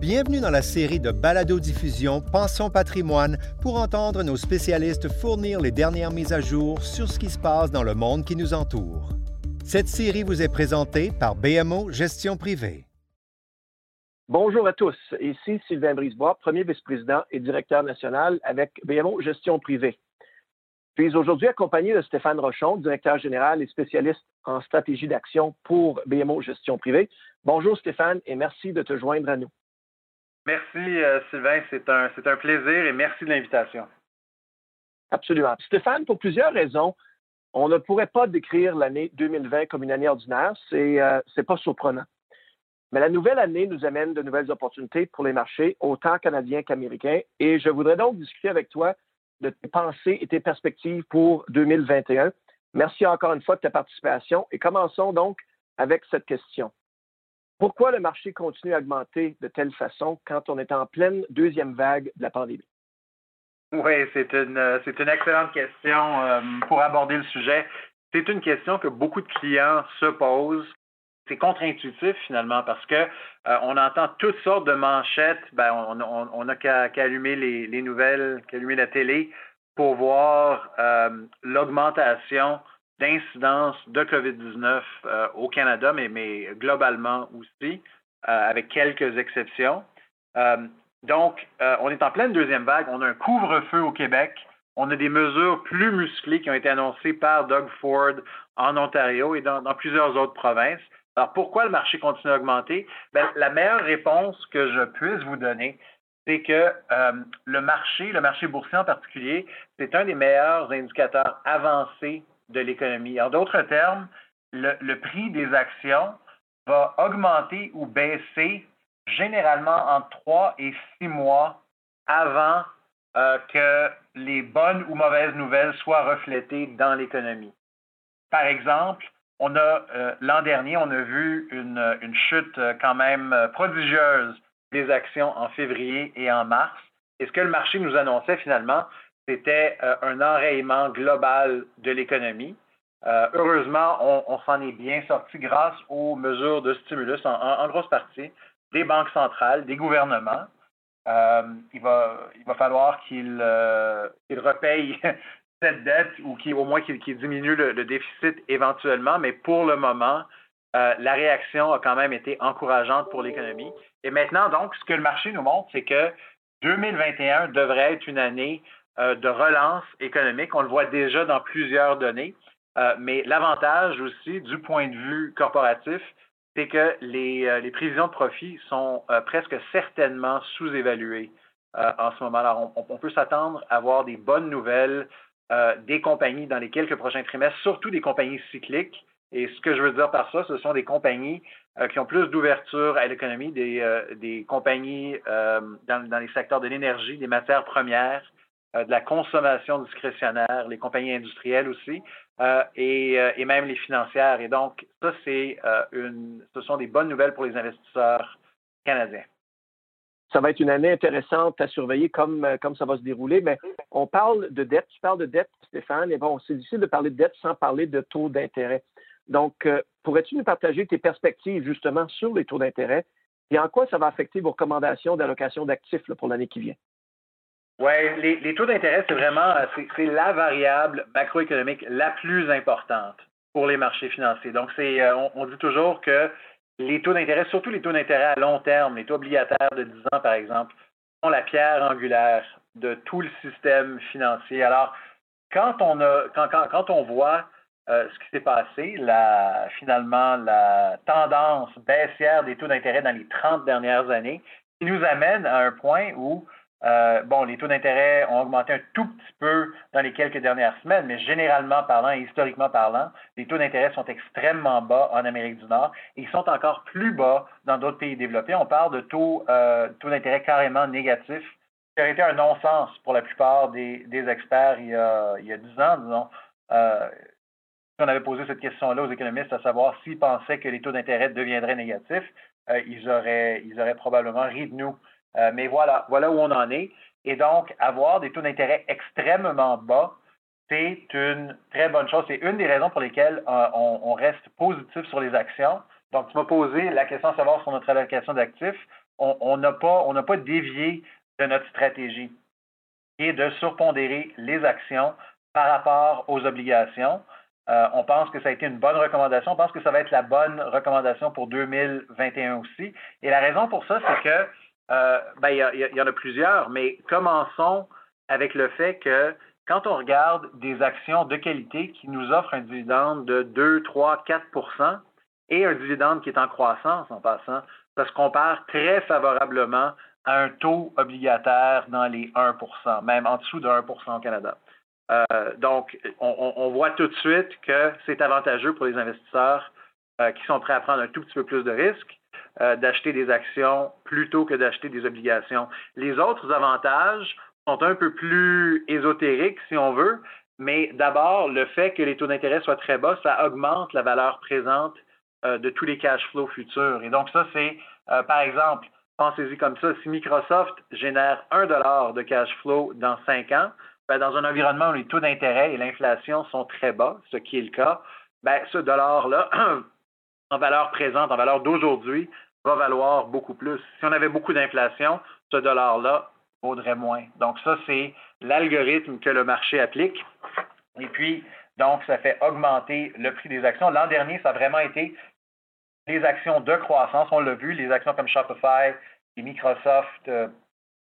Bienvenue dans la série de balado-diffusion Pensons patrimoine pour entendre nos spécialistes fournir les dernières mises à jour sur ce qui se passe dans le monde qui nous entoure. Cette série vous est présentée par BMO Gestion privée. Bonjour à tous. Ici Sylvain Brisebois, premier vice-président et directeur national avec BMO Gestion privée. Je suis aujourd'hui accompagné de Stéphane Rochon, directeur général et spécialiste en stratégie d'action pour BMO Gestion privée. Bonjour Stéphane et merci de te joindre à nous. Merci euh, Sylvain, c'est un, c'est un plaisir et merci de l'invitation. Absolument. Stéphane, pour plusieurs raisons, on ne pourrait pas décrire l'année 2020 comme une année ordinaire, c'est euh, c'est pas surprenant. Mais la nouvelle année nous amène de nouvelles opportunités pour les marchés, autant canadiens qu'américains, et je voudrais donc discuter avec toi de tes pensées et tes perspectives pour 2021. Merci encore une fois de ta participation et commençons donc avec cette question. Pourquoi le marché continue à augmenter de telle façon quand on est en pleine deuxième vague de la pandémie? Oui, c'est une, c'est une excellente question euh, pour aborder le sujet. C'est une question que beaucoup de clients se posent. C'est contre-intuitif finalement parce que euh, on entend toutes sortes de manchettes. Ben, on n'a qu'à allumer les, les nouvelles, qu'à allumer la télé pour voir euh, l'augmentation d'incidence de COVID-19 au Canada, mais, globalement aussi, avec quelques exceptions. Donc, euh, on est en pleine deuxième vague. On a un couvre-feu au Québec. On a des mesures plus musclées qui ont été annoncées par Doug Ford en Ontario et dans, plusieurs autres provinces. Alors, pourquoi le marché continue à augmenter? Bien, la meilleure réponse que je puisse vous donner, c'est que euh, le marché, le marché boursier en particulier, c'est un des meilleurs indicateurs avancés de l'économie. En d'autres termes, le prix des actions va augmenter ou baisser généralement entre trois et six mois avant euh, que les bonnes ou mauvaises nouvelles soient reflétées dans l'économie. Par exemple, euh, l'an dernier, on a vu une, une, chute euh, quand même prodigieuse des actions en février et en mars. Et ce que le marché nous annonçait finalement, c'était un enrayement global de l'économie. heureusement, on, s'en est bien sorti grâce aux mesures de stimulus en, grosse partie des banques centrales, des gouvernements. Euh, il, va, il va falloir qu'ils euh, repayent cette dette ou au moins qu'ils diminuent le, déficit éventuellement, mais pour le moment, euh, la réaction a quand même été encourageante pour l'économie. Et maintenant, donc, ce que le marché nous montre, c'est que 2021 devrait être une année de relance économique. On le voit déjà dans plusieurs données. mais l'avantage aussi du point de vue corporatif, c'est que les, euh, les, prévisions de profit sont euh, presque certainement sous-évaluées euh, en ce moment. Alors, on, peut s'attendre à avoir des bonnes nouvelles des compagnies dans les quelques prochains trimestres, surtout des compagnies cycliques. Et ce que je veux dire par ça, ce sont des compagnies qui ont plus d'ouverture à l'économie, des, des, compagnies dans, dans, les secteurs de l'énergie, des matières premières, de la consommation discrétionnaire, les compagnies industrielles aussi. Euh, euh, et, même les financières. Et donc, ça, c'est euh, une, ce sont des bonnes nouvelles pour les investisseurs canadiens. Ça va être une année intéressante à surveiller comme, comme ça va se dérouler, mais on parle de dette. Tu parles de dette, Stéphane, et bon, c'est difficile de parler de dette sans parler de taux d'intérêt. Donc, pourrais-tu nous partager tes perspectives justement sur les taux d'intérêt et en quoi ça va affecter vos recommandations d'allocation d'actifs pour l'année qui vient? Oui, les, taux d'intérêt, c'est vraiment c'est la variable macroéconomique la plus importante pour les marchés financiers. Donc, c'est euh, on, dit toujours que les taux d'intérêt, surtout les taux d'intérêt à long terme, les taux obligataires de 10 ans, par exemple, sont la pierre angulaire de tout le système financier. Alors, quand on a quand, quand, on voit euh, ce qui s'est passé, la, finalement, la tendance baissière des taux d'intérêt dans les 30 dernières années, qui nous amène à un point où euh, bon, les taux d'intérêt ont augmenté un tout petit peu dans les quelques dernières semaines, mais généralement parlant et historiquement parlant, les taux d'intérêt sont extrêmement bas en Amérique du Nord et ils sont encore plus bas dans d'autres pays développés. On parle de taux, euh, d'intérêt carrément négatifs, qui aurait été un non-sens pour la plupart des, experts il y, a, il y a 10 ans, disons. Euh, on avait posé cette question-là aux économistes, à savoir s'ils pensaient que les taux d'intérêt deviendraient négatifs, euh, ils, auraient, ils auraient probablement ri de nous. Euh, mais voilà, voilà où on en est. Et donc, avoir des taux d'intérêt extrêmement bas, c'est une très bonne chose. C'est une des raisons pour lesquelles euh, on, reste positif sur les actions. Donc, tu m'as posé la question de savoir sur notre allocation d'actifs. on n'a pas, pas dévié de notre stratégie, qui est de surpondérer les actions par rapport aux obligations. Euh, on pense que ça a été une bonne recommandation. On pense que ça va être la bonne recommandation pour 2021 aussi. Et la raison pour ça, c'est que, euh, ben, il y, en a plusieurs, mais commençons avec le fait que quand on regarde des actions de qualité qui nous offrent un dividende de 2, 3, 4% et un dividende qui est en croissance en passant, ça se compare très favorablement à un taux obligataire dans les 1% même en dessous de 1% au Canada. Euh, donc, on, voit tout de suite que c'est avantageux pour les investisseurs euh, qui sont prêts à prendre un tout petit peu plus de risques euh, d'acheter des actions plutôt que d'acheter des obligations. Les autres avantages sont un peu plus ésotériques, si on veut, mais d'abord, le fait que les taux d'intérêt soient très bas, ça augmente la valeur présente de tous les cash flows futurs. Et donc, ça, c'est, par exemple, pensez-y comme ça, si Microsoft génère un dollar de cash flow dans cinq ans, ben, dans un environnement où les taux d'intérêt et l'inflation sont très bas, ce qui est le cas, ben, ce dollar-là, en valeur présente, en valeur d'aujourd'hui, va valoir beaucoup plus. Si on avait beaucoup d'inflation, ce dollar-là vaudrait moins. Donc, ça, c'est l'algorithme que le marché applique. Et puis, donc, ça fait augmenter le prix des actions. L'an dernier, ça a vraiment été les actions de croissance. On l'a vu, les actions comme Shopify, Microsoft, euh,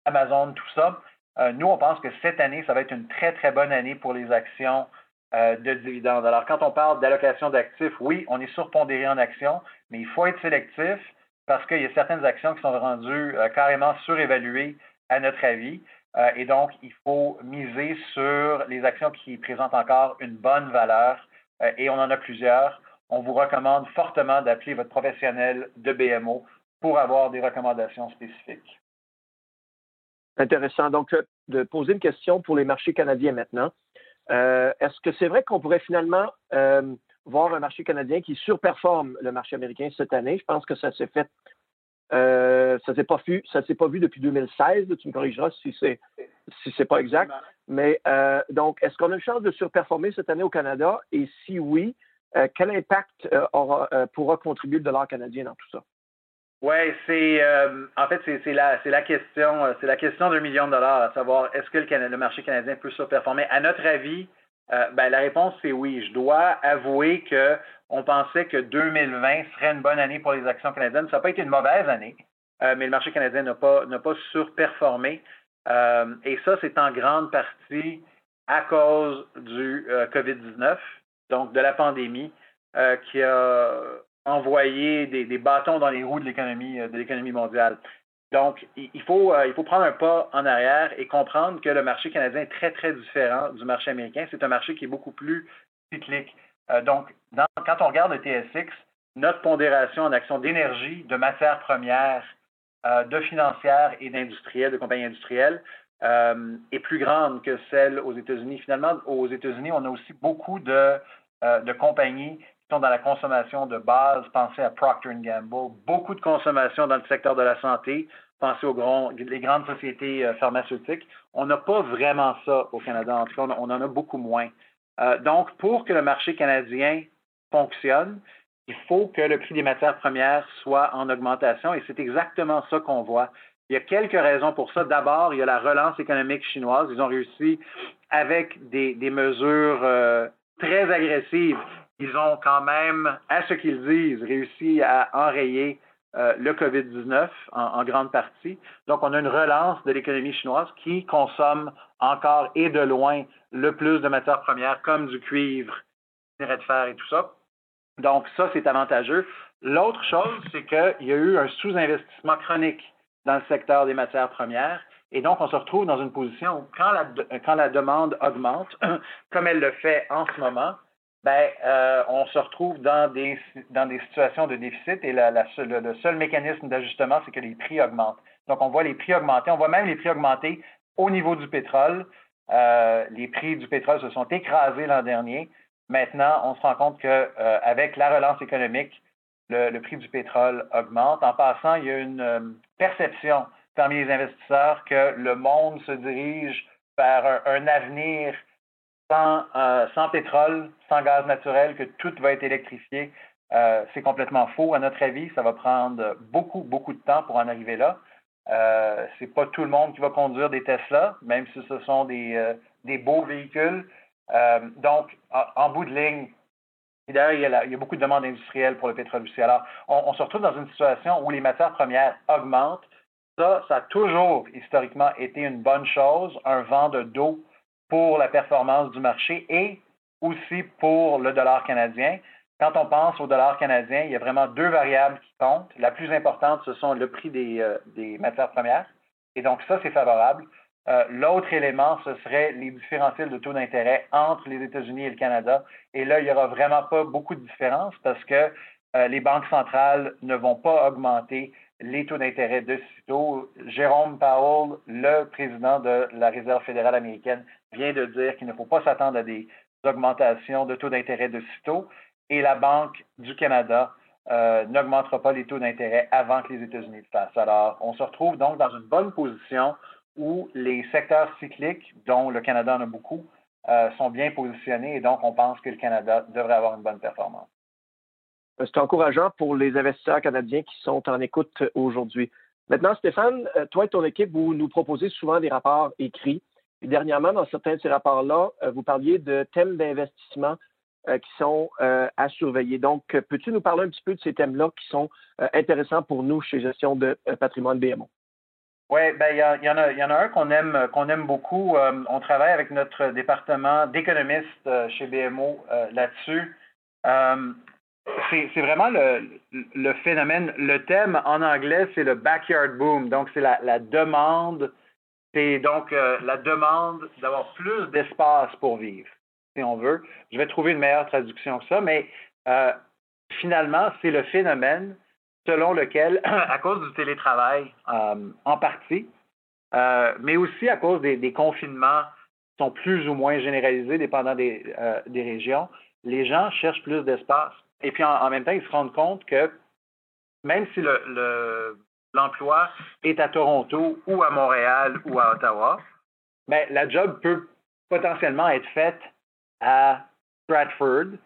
Amazon, tout ça, euh, nous, on pense que cette année, ça va être une très, très bonne année pour les actions euh, de dividendes. Alors, quand on parle d'allocation d'actifs, oui, on est surpondéré en actions, mais il faut être sélectif parce qu'il y a certaines actions qui sont rendues euh, carrément surévaluées à notre avis. et donc, il faut miser sur les actions qui présentent encore une bonne valeur. et on en a plusieurs. On vous recommande fortement d'appeler votre professionnel de BMO pour avoir des recommandations spécifiques. Intéressant. Donc, euh, de poser une question pour les marchés canadiens maintenant. Euh, est-ce que c'est vrai qu'on pourrait finalement euh, voir un marché canadien qui surperforme le marché américain cette année? Je pense que ça s'est fait, ça s'est pas vu, ça s'est pas vu depuis 2016. tu me corrigeras si c'est si pas exact. Mais donc, est-ce qu'on a une chance de surperformer cette année au Canada? Et si oui, quel impact pourra contribuer le dollar canadien dans tout ça? Oui, c'est euh, en fait c'est la c'est la question euh, c'est la question d'un million de dollars, à savoir est-ce que le, le, marché canadien peut surperformer? À notre avis, euh, ben, la réponse c'est oui. Je dois avouer que on pensait que 2020 serait une bonne année pour les actions canadiennes. Ça n'a pas été une mauvaise année, mais le marché canadien n'a pas n'a pas surperformé. et ça, c'est en grande partie à cause du COVID-19, donc de la pandémie, qui a envoyer des, bâtons dans les roues de l'économie euh, mondiale. Donc, il faut, euh, il faut prendre un pas en arrière et comprendre que le marché canadien est très, très différent du marché américain. C'est un marché qui est beaucoup plus cyclique. Euh, donc, quand on regarde le TSX, notre pondération en actions d'énergie, de matières premières, de financières et d'industriels, de compagnies industrielles, est plus grande que celle aux États-Unis. Finalement, aux États-Unis, on a aussi beaucoup de, de compagnies dans la consommation de base, pensez à Procter Gamble, beaucoup de consommation dans le secteur de la santé, pensez aux grandes sociétés euh, pharmaceutiques. On n'a pas vraiment ça au Canada, en tout cas, on, en a beaucoup moins. Euh, donc, pour que le marché canadien fonctionne, il faut que le prix des matières premières soit en augmentation et c'est exactement ça qu'on voit. Il y a quelques raisons pour ça. D'abord, il y a la relance économique chinoise. Ils ont réussi avec des, mesures euh, très agressives ils ont quand même, à ce qu'ils disent, réussi à enrayer euh, le COVID-19 en, grande partie. Donc, on a une relance de l'économie chinoise qui consomme encore et de loin le plus de matières premières comme du cuivre, du de fer et tout ça. Donc, ça, c'est avantageux. L'autre chose, c'est qu'il y a eu un sous-investissement chronique dans le secteur des matières premières. Et donc, on se retrouve dans une position où quand la demande augmente, comme elle le fait en ce moment, ben, euh, on se retrouve dans des, dans des situations de déficit et la, la, le, seul mécanisme d'ajustement, c'est que les prix augmentent. Donc, on voit les prix augmenter. On voit même les prix augmenter au niveau du pétrole. Euh, les prix du pétrole se sont écrasés l'an dernier. Maintenant, on se rend compte qu'avec euh, la relance économique, le, le, prix du pétrole augmente. En passant, il y a une euh, perception parmi les investisseurs que le monde se dirige vers un avenir sans, euh, sans pétrole, sans gaz naturel, que tout va être électrifié. c'est complètement faux. À notre avis, ça va prendre beaucoup, beaucoup de temps pour en arriver là. Euh, c'est pas tout le monde qui va conduire des Tesla, même si ce sont des, des beaux véhicules. donc, en, bout de ligne, d'ailleurs, il, y a beaucoup de demandes industrielles pour le pétrole aussi. Alors, on, se retrouve dans une situation où les matières premières augmentent. Ça, ça a toujours historiquement été une bonne chose, un vent de dos pour la performance du marché et aussi pour le dollar canadien. Quand on pense au dollar canadien, il y a vraiment deux variables qui comptent. La plus importante, ce sont le prix des, euh, matières premières. Et donc, ça, c'est favorable. Euh, l'autre élément, ce serait les différentiels de taux d'intérêt entre les États-Unis et le Canada. Et là, il n'y aura vraiment pas beaucoup de différence parce que euh, les banques centrales ne vont pas augmenter les taux d'intérêt de sitôt. Jérôme Powell, le président de la Réserve fédérale américaine, vient de dire qu'il ne faut pas s'attendre à des augmentations de taux d'intérêt de sitôt. Et la Banque du Canada euh, n'augmentera pas les taux d'intérêt avant que les États-Unis le fassent. Alors, on se retrouve donc dans une bonne position où les secteurs cycliques, dont le Canada en a beaucoup, euh, sont bien positionnés et donc on pense que le Canada devrait avoir une bonne performance. Euh, c'est encourageant pour les investisseurs canadiens qui sont en écoute aujourd'hui. Maintenant, Stéphane, toi et ton équipe, vous nous proposez souvent des rapports écrits. Dernièrement, dans certains de ces rapports-là, vous parliez de thèmes d'investissement qui sont à surveiller. Donc, peux-tu nous parler un petit peu de ces thèmes-là qui sont intéressants pour nous chez Gestion de patrimoine BMO? Oui, ben il y, en a, un qu'on aime aime beaucoup. Euh, on travaille avec notre département d'économistes euh, chez BMO euh, là-dessus. c'est vraiment le, phénomène. Le thème en anglais, c'est le backyard boom. Donc, c'est la, demande. C'est donc la demande d'avoir plus d'espace pour vivre, si on veut. Je vais trouver une meilleure traduction que ça, mais finalement, c'est le phénomène selon lequel, à cause du télétravail euh, en partie, euh, mais aussi à cause des, confinements qui sont plus ou moins généralisés dépendant des, euh, des régions, les gens cherchent plus d'espace. Et puis en, même temps, ils se rendent compte que même si l'emploi le, est à Toronto ou à Montréal ou à Ottawa, mais ben, la job peut potentiellement être faite à Stratford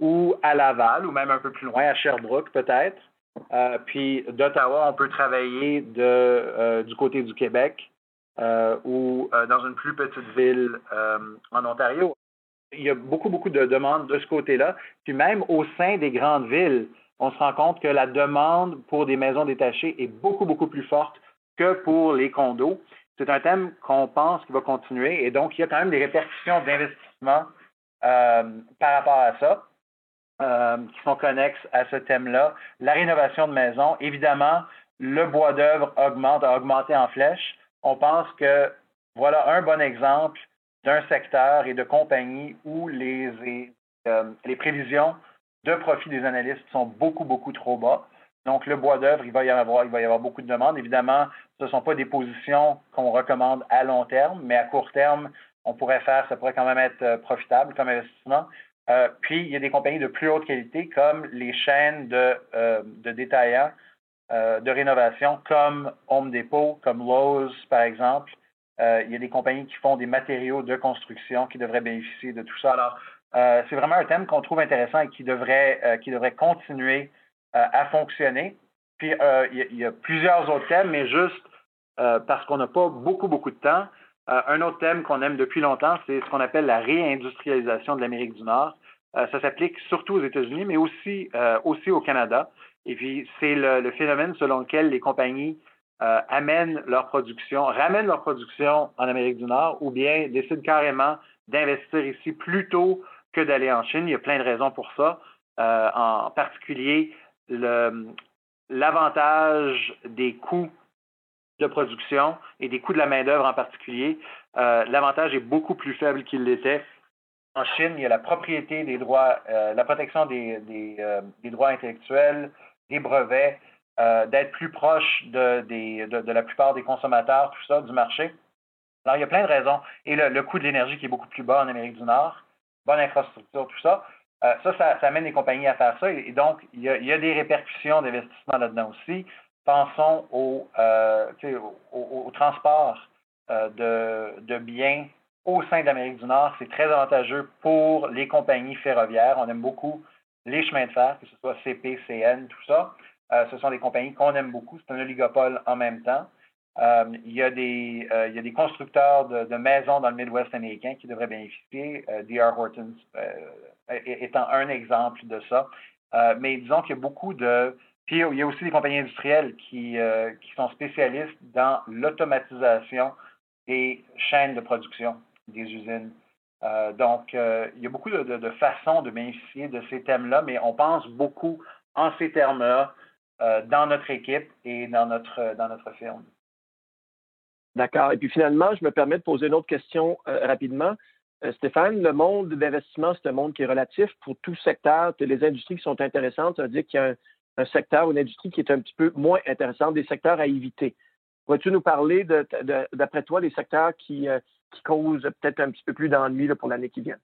ou à Laval ou même un peu plus loin, à Sherbrooke peut-être. Euh, puis d'Ottawa, on peut travailler euh, du côté du Québec euh, ou dans une plus petite ville en Ontario. Il y a beaucoup, beaucoup de demandes de ce côté-là. Puis même au sein des grandes villes, on se rend compte que la demande pour des maisons détachées est beaucoup, beaucoup plus forte que pour les condos. C'est un thème qu'on pense qui va continuer et donc il y a quand même des répercussions d'investissement par rapport à ça. Euh, qui sont connexes à ce thème-là. La rénovation de maison, évidemment, le bois d'œuvre augmente, a augmenté en flèche. On pense que voilà un bon exemple d'un secteur et de compagnie où les, euh, les prévisions de profit des analystes sont beaucoup, beaucoup trop bas. Donc, le bois d'œuvre, il va y avoir, il y avoir beaucoup de demandes. Évidemment, ce ne sont pas des positions qu'on recommande à long terme, mais à court terme, on pourrait faire, ça pourrait quand même être euh, profitable comme investissement. Euh, puis, il y a des compagnies de plus haute qualité comme les chaînes de, euh, détaillants de rénovation comme Home Depot, comme Lowe's, par exemple. il y a des compagnies qui font des matériaux de construction qui devraient bénéficier de tout ça. Alors, c'est vraiment un thème qu'on trouve intéressant et qui devrait, qui devrait continuer à fonctionner. Puis, il y, a, plusieurs autres thèmes, mais juste parce qu'on n'a pas beaucoup, beaucoup de temps, euh, un autre thème qu'on aime depuis longtemps, c'est ce qu'on appelle la réindustrialisation de l'Amérique du Nord. Euh, ça s'applique surtout aux États-Unis, mais aussi, euh, aussi au Canada. Et puis, c'est le, phénomène selon lequel les compagnies amènent leur production, ramènent leur production en Amérique du Nord ou bien décident carrément d'investir ici plutôt que d'aller en Chine. Il y a plein de raisons pour ça. en particulier, l'avantage des coûts de production et des coûts de la main-d'œuvre en particulier, euh, l'avantage est beaucoup plus faible qu'il l'était. En Chine, il y a la propriété des droits, euh, la protection des, euh, droits intellectuels, des brevets, d'être plus proche de, la plupart des consommateurs, tout ça, du marché. Alors, il y a plein de raisons. Et le, coût de l'énergie qui est beaucoup plus bas en Amérique du Nord, bonne infrastructure, tout ça. ça, ça, amène les compagnies à faire ça. Et, donc, il y, a, il y a des répercussions d'investissement là-dedans aussi pensons au, euh, au, transport euh, de, de, biens au sein de l'Amérique du Nord. C'est très avantageux pour les compagnies ferroviaires. On aime beaucoup les chemins de fer, que ce soit CP, CN, tout ça. ce sont des compagnies qu'on aime beaucoup. C'est un oligopole en même temps. Il, y a des, il y a des constructeurs de, maisons dans le Midwest américain qui devraient bénéficier. D.R. Horton étant un exemple de ça. mais disons qu'il y a beaucoup de puis il y a aussi des compagnies industrielles qui, euh, sont spécialistes dans l'automatisation des chaînes de production des usines. Euh, donc, euh, il y a beaucoup de, façons de bénéficier de ces thèmes-là, mais on pense beaucoup en ces termes-là dans notre équipe et dans notre, dans notre firme. D'accord. Et puis finalement, je me permets de poser une autre question rapidement. Stéphane, le monde d'investissement, c'est un monde qui est relatif pour tout secteur. Les industries qui sont intéressantes, ça veut dire qu'il y a un, secteur ou une industrie qui est un petit peu moins intéressante, des secteurs à éviter. Pourrais-tu nous parler, d'après toi, des secteurs qui, euh, causent peut-être un petit peu plus d'ennui pour l'année qui vient?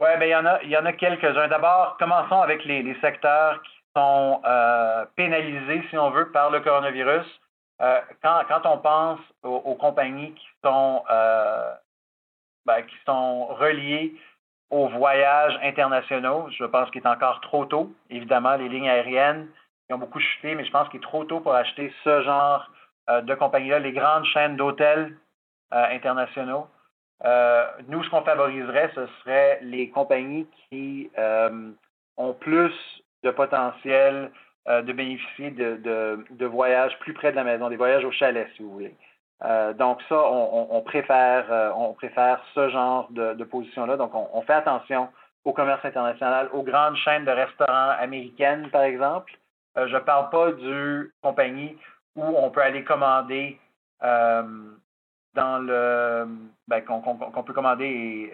Oui, mais il y en a, il y en a quelques-uns. D'abord, commençons avec les, secteurs qui sont euh, pénalisés, si on veut, par le coronavirus. Euh, quand, on pense aux, compagnies qui sont, ben, qui sont reliées aux voyages internationaux. Je pense qu'il est encore trop tôt. Évidemment, les lignes aériennes ont beaucoup chuté, mais je pense qu'il est trop tôt pour acheter ce genre euh, de compagnie-là, les grandes chaînes d'hôtels euh, internationaux. Euh, nous, ce qu'on favoriserait, ce serait les compagnies qui ont plus de potentiel de bénéficier de, voyages plus près de la maison, des voyages au chalet, si vous voulez. Euh, donc ça, on, préfère, euh, on préfère ce genre de, position-là. Donc on, fait attention au commerce international, aux grandes chaînes de restaurants américaines, par exemple. Euh, je ne parle pas du compagnie où on peut aller commander dans le ben, qu'on peut commander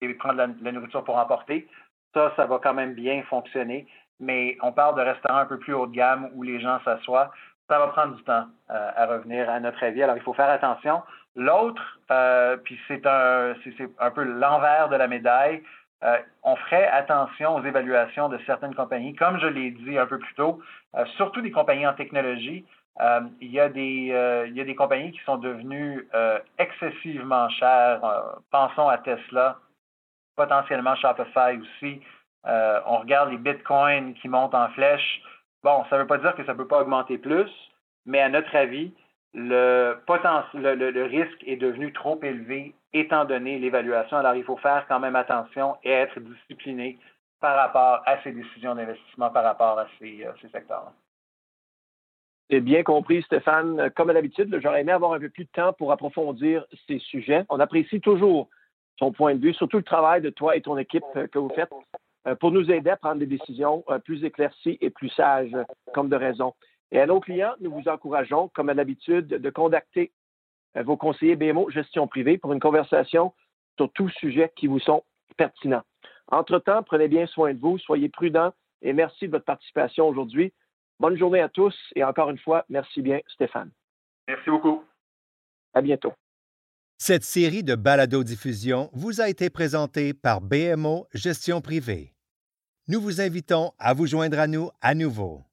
et, prendre la, la, nourriture pour emporter. Ça, ça va quand même bien fonctionner. Mais on parle de restaurants un peu plus haut de gamme où les gens s'assoient ça va prendre du temps euh, à revenir, à notre avis. Alors, il faut faire attention. L'autre, euh, puis c'est un, un peu l'envers de la médaille, euh, on ferait attention aux évaluations de certaines compagnies. Comme je l'ai dit un peu plus tôt, surtout des compagnies en technologie, il, y a des, il y a des compagnies qui sont devenues excessivement chères. pensons à Tesla, potentiellement Shopify aussi. on regarde les bitcoins qui montent en flèche. Bon, ça ne veut pas dire que ça ne peut pas augmenter plus, mais à notre avis, le, risque est devenu trop élevé étant donné l'évaluation. Alors, il faut faire quand même attention et être discipliné par rapport à ces décisions d'investissement, par rapport à ces, euh, secteurs-là. Bien compris, Stéphane. Comme à l'habitude, j'aurais aimé avoir un peu plus de temps pour approfondir ces sujets. On apprécie toujours ton point de vue, surtout le travail de toi et ton équipe euh, que vous faites euh, pour nous aider à prendre des décisions euh, plus éclaircies et plus sages, comme de raison. Et à nos clients, nous vous encourageons, comme à l'habitude, de contacter vos conseillers BMO Gestion privée pour une conversation sur tous sujets qui vous sont pertinents. Entre-temps, prenez bien soin de vous, soyez prudents et merci de votre participation aujourd'hui. Bonne journée à tous et encore une fois, merci bien, Stéphane. Merci beaucoup. À bientôt. Cette série de balado-diffusion vous a été présentée par BMO Gestion privée. Nous vous invitons à vous joindre à nous à nouveau.